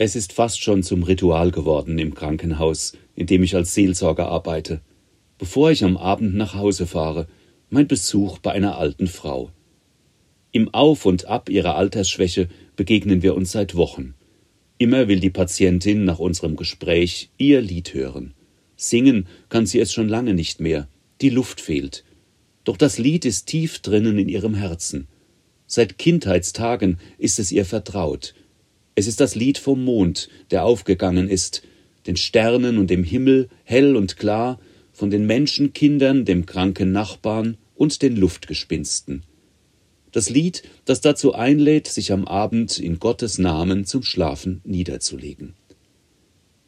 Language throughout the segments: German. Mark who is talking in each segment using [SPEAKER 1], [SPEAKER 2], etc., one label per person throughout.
[SPEAKER 1] Es ist fast schon zum Ritual geworden im Krankenhaus, in dem ich als Seelsorger arbeite. Bevor ich am Abend nach Hause fahre, mein Besuch bei einer alten Frau. Im Auf und Ab ihrer Altersschwäche begegnen wir uns seit Wochen. Immer will die Patientin nach unserem Gespräch ihr Lied hören. Singen kann sie es schon lange nicht mehr, die Luft fehlt. Doch das Lied ist tief drinnen in ihrem Herzen. Seit Kindheitstagen ist es ihr vertraut, es ist das Lied vom Mond, der aufgegangen ist, den Sternen und dem Himmel, hell und klar, von den Menschenkindern, dem kranken Nachbarn und den Luftgespinsten. Das Lied, das dazu einlädt, sich am Abend in Gottes Namen zum Schlafen niederzulegen.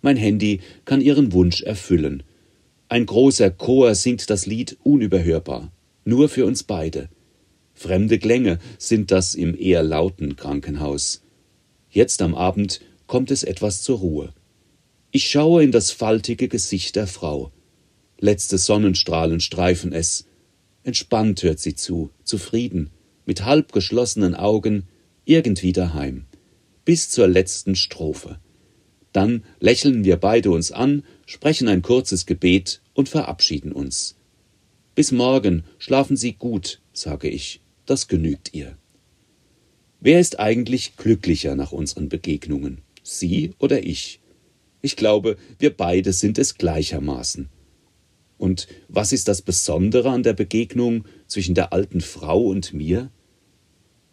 [SPEAKER 1] Mein Handy kann ihren Wunsch erfüllen. Ein großer Chor singt das Lied unüberhörbar, nur für uns beide. Fremde Klänge sind das im eher lauten Krankenhaus. Jetzt am Abend kommt es etwas zur Ruhe. Ich schaue in das faltige Gesicht der Frau. Letzte Sonnenstrahlen streifen es. Entspannt hört sie zu, zufrieden, mit halb geschlossenen Augen, irgendwie daheim. Bis zur letzten Strophe. Dann lächeln wir beide uns an, sprechen ein kurzes Gebet und verabschieden uns. Bis morgen, schlafen Sie gut, sage ich, das genügt ihr. Wer ist eigentlich glücklicher nach unseren Begegnungen? Sie oder ich? Ich glaube, wir beide sind es gleichermaßen. Und was ist das Besondere an der Begegnung zwischen der alten Frau und mir?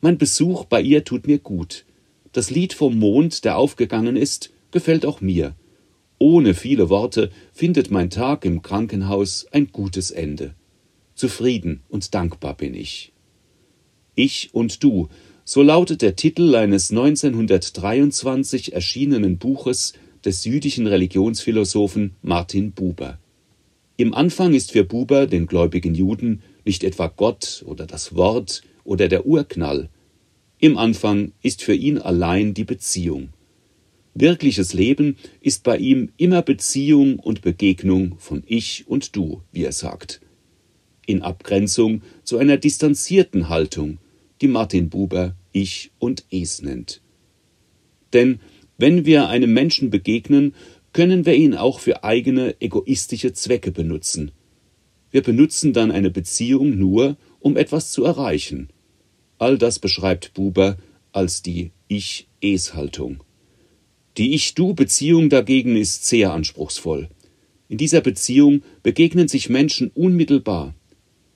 [SPEAKER 1] Mein Besuch bei ihr tut mir gut. Das Lied vom Mond, der aufgegangen ist, gefällt auch mir. Ohne viele Worte findet mein Tag im Krankenhaus ein gutes Ende. Zufrieden und dankbar bin ich. Ich und du so lautet der Titel eines 1923 erschienenen Buches des jüdischen Religionsphilosophen Martin Buber. Im Anfang ist für Buber, den gläubigen Juden, nicht etwa Gott oder das Wort oder der Urknall. Im Anfang ist für ihn allein die Beziehung. Wirkliches Leben ist bei ihm immer Beziehung und Begegnung von Ich und Du, wie er sagt. In Abgrenzung zu einer distanzierten Haltung, die Martin Buber Ich und Es nennt. Denn wenn wir einem Menschen begegnen, können wir ihn auch für eigene egoistische Zwecke benutzen. Wir benutzen dann eine Beziehung nur, um etwas zu erreichen. All das beschreibt Buber als die Ich-Es-Haltung. Die Ich-Du-Beziehung dagegen ist sehr anspruchsvoll. In dieser Beziehung begegnen sich Menschen unmittelbar.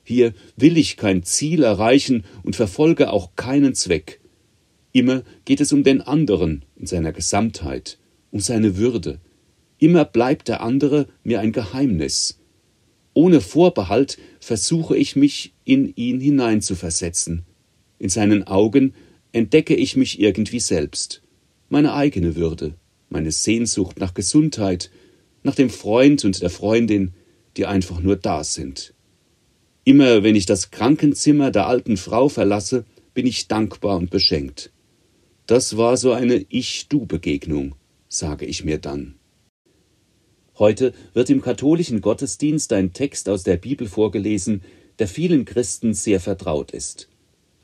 [SPEAKER 1] Hier will ich kein Ziel erreichen und verfolge auch keinen Zweck. Immer geht es um den anderen in seiner Gesamtheit, um seine Würde. Immer bleibt der andere mir ein Geheimnis. Ohne Vorbehalt versuche ich mich in ihn hineinzuversetzen. In seinen Augen entdecke ich mich irgendwie selbst, meine eigene Würde, meine Sehnsucht nach Gesundheit, nach dem Freund und der Freundin, die einfach nur da sind. Immer wenn ich das Krankenzimmer der alten Frau verlasse, bin ich dankbar und beschenkt. Das war so eine Ich-Du-Begegnung, sage ich mir dann. Heute wird im katholischen Gottesdienst ein Text aus der Bibel vorgelesen, der vielen Christen sehr vertraut ist.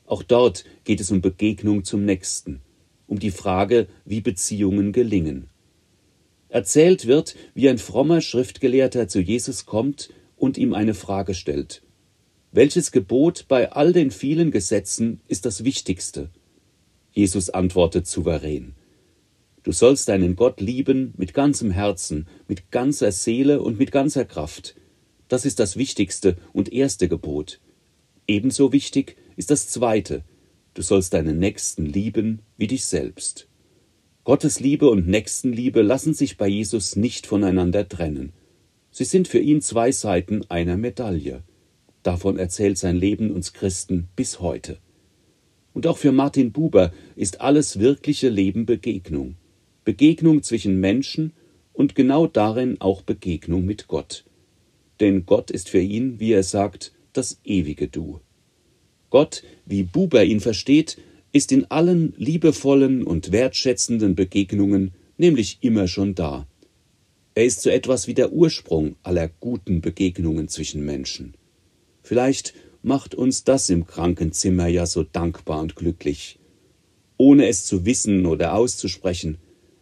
[SPEAKER 1] Auch dort geht es um Begegnung zum Nächsten, um die Frage, wie Beziehungen gelingen. Erzählt wird, wie ein frommer Schriftgelehrter zu Jesus kommt und ihm eine Frage stellt. Welches Gebot bei all den vielen Gesetzen ist das wichtigste? Jesus antwortet souverän. Du sollst deinen Gott lieben mit ganzem Herzen, mit ganzer Seele und mit ganzer Kraft. Das ist das wichtigste und erste Gebot. Ebenso wichtig ist das zweite. Du sollst deinen Nächsten lieben wie dich selbst. Gottes Liebe und Nächstenliebe lassen sich bei Jesus nicht voneinander trennen. Sie sind für ihn zwei Seiten einer Medaille. Davon erzählt sein Leben uns Christen bis heute. Und auch für Martin Buber ist alles wirkliche Leben Begegnung. Begegnung zwischen Menschen und genau darin auch Begegnung mit Gott. Denn Gott ist für ihn, wie er sagt, das ewige Du. Gott, wie Buber ihn versteht, ist in allen liebevollen und wertschätzenden Begegnungen nämlich immer schon da. Er ist so etwas wie der Ursprung aller guten Begegnungen zwischen Menschen. Vielleicht macht uns das im Krankenzimmer ja so dankbar und glücklich. Ohne es zu wissen oder auszusprechen,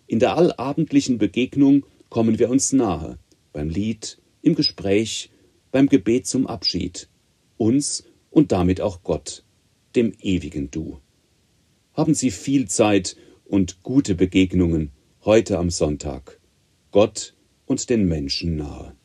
[SPEAKER 1] In der allabendlichen Begegnung kommen wir uns nahe, beim Lied, im Gespräch, beim Gebet zum Abschied, uns und damit auch Gott, dem ewigen Du. Haben Sie viel Zeit und gute Begegnungen heute am Sonntag, Gott und den Menschen nahe.